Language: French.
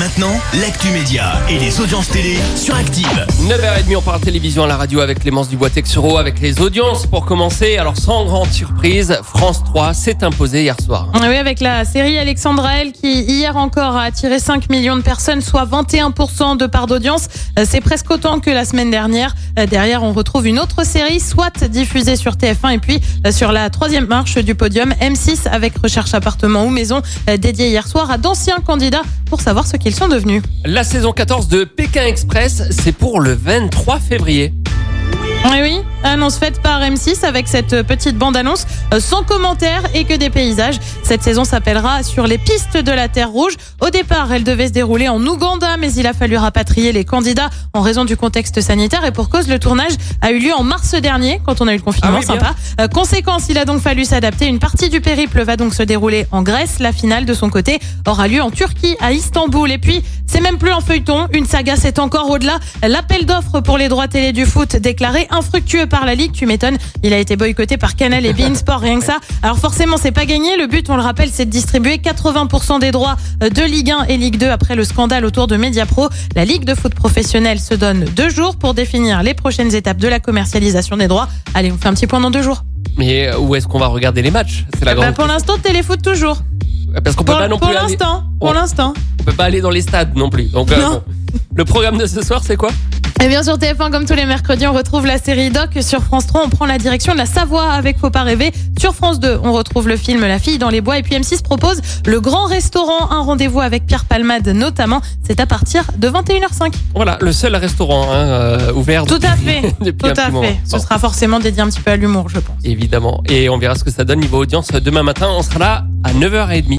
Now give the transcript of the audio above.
Maintenant, l'actu média et les audiences télé sur Active. 9h30, on parle télévision à la radio avec Clémence Dubois-Texero, avec les audiences pour commencer. Alors, sans grande surprise, France 3 s'est imposé hier soir. Oui, avec la série Alexandra L qui hier encore a attiré 5 millions de personnes, soit 21% de part d'audience. Euh, C'est presque autant que la semaine dernière. Euh, Derrière, on retrouve une autre série, soit diffusée sur TF1 et puis euh, sur la troisième marche du podium, M6 avec recherche appartement ou maison, dédiée hier soir à d'anciens candidats pour savoir ce qu'ils sont devenus. La saison 14 de Pékin Express, c'est pour le 23 février. Oui, oui, annonce faite par M6 avec cette petite bande-annonce euh, sans commentaire et que des paysages. Cette saison s'appellera Sur les pistes de la Terre Rouge. Au départ, elle devait se dérouler en Ouganda, mais il a fallu rapatrier les candidats en raison du contexte sanitaire et pour cause, le tournage a eu lieu en mars dernier, quand on a eu le confinement, Ah oui, sympa. Euh, conséquence, il a donc fallu s'adapter. Une partie du périple va donc se dérouler en Grèce. La finale, de son côté, aura lieu en Turquie, à Istanbul. Et puis, c'est même plus un feuilleton, une saga, c'est encore au-delà. L'appel d'offres pour les droits télé du foot déclaré infructueux par la Ligue, tu m'étonnes. Il a été boycotté par Canal et Bein Sport, rien que ça. Alors forcément, c'est pas gagné. Le but, on le rappelle, c'est de distribuer 80% des droits euh, de Ligue 1 et Ligue 2 après le scandale autour de Mediapro. La Ligue de foot professionnelle se donne deux jours pour définir les prochaines étapes de la commercialisation des droits. Allez, on fait un petit point dans deux jours. Mais euh, où est-ce qu'on va regarder les matchs? C'est la Bah, pour l'instant, téléfoot toujours. Parce qu'on peut Pour, pas non pour plus aller- l'instant, pour l'instant. on peut pas aller dans les stades non plus. Donc, euh, Non. bon. Le programme de ce soir, c'est quoi Et bien sur TF1, comme tous les mercredis, on retrouve la série Doc. Sur France 3, on prend la direction de la Savoie avec Faut pas rêver. Sur France 2, on retrouve le film La fille dans les bois. Et puis M6 propose le grand restaurant, un rendez-vous avec Pierre Palmade notamment. C'est à partir de 21h05. Voilà, le seul restaurant hein, euh, ouvert Tout à fait, depuis tout à petit moment. fait. Ce Bon. sera forcément dédié un petit peu à l'humour, je pense. Évidemment. Et on verra ce que ça donne niveau audience demain matin. On sera là à 9h30.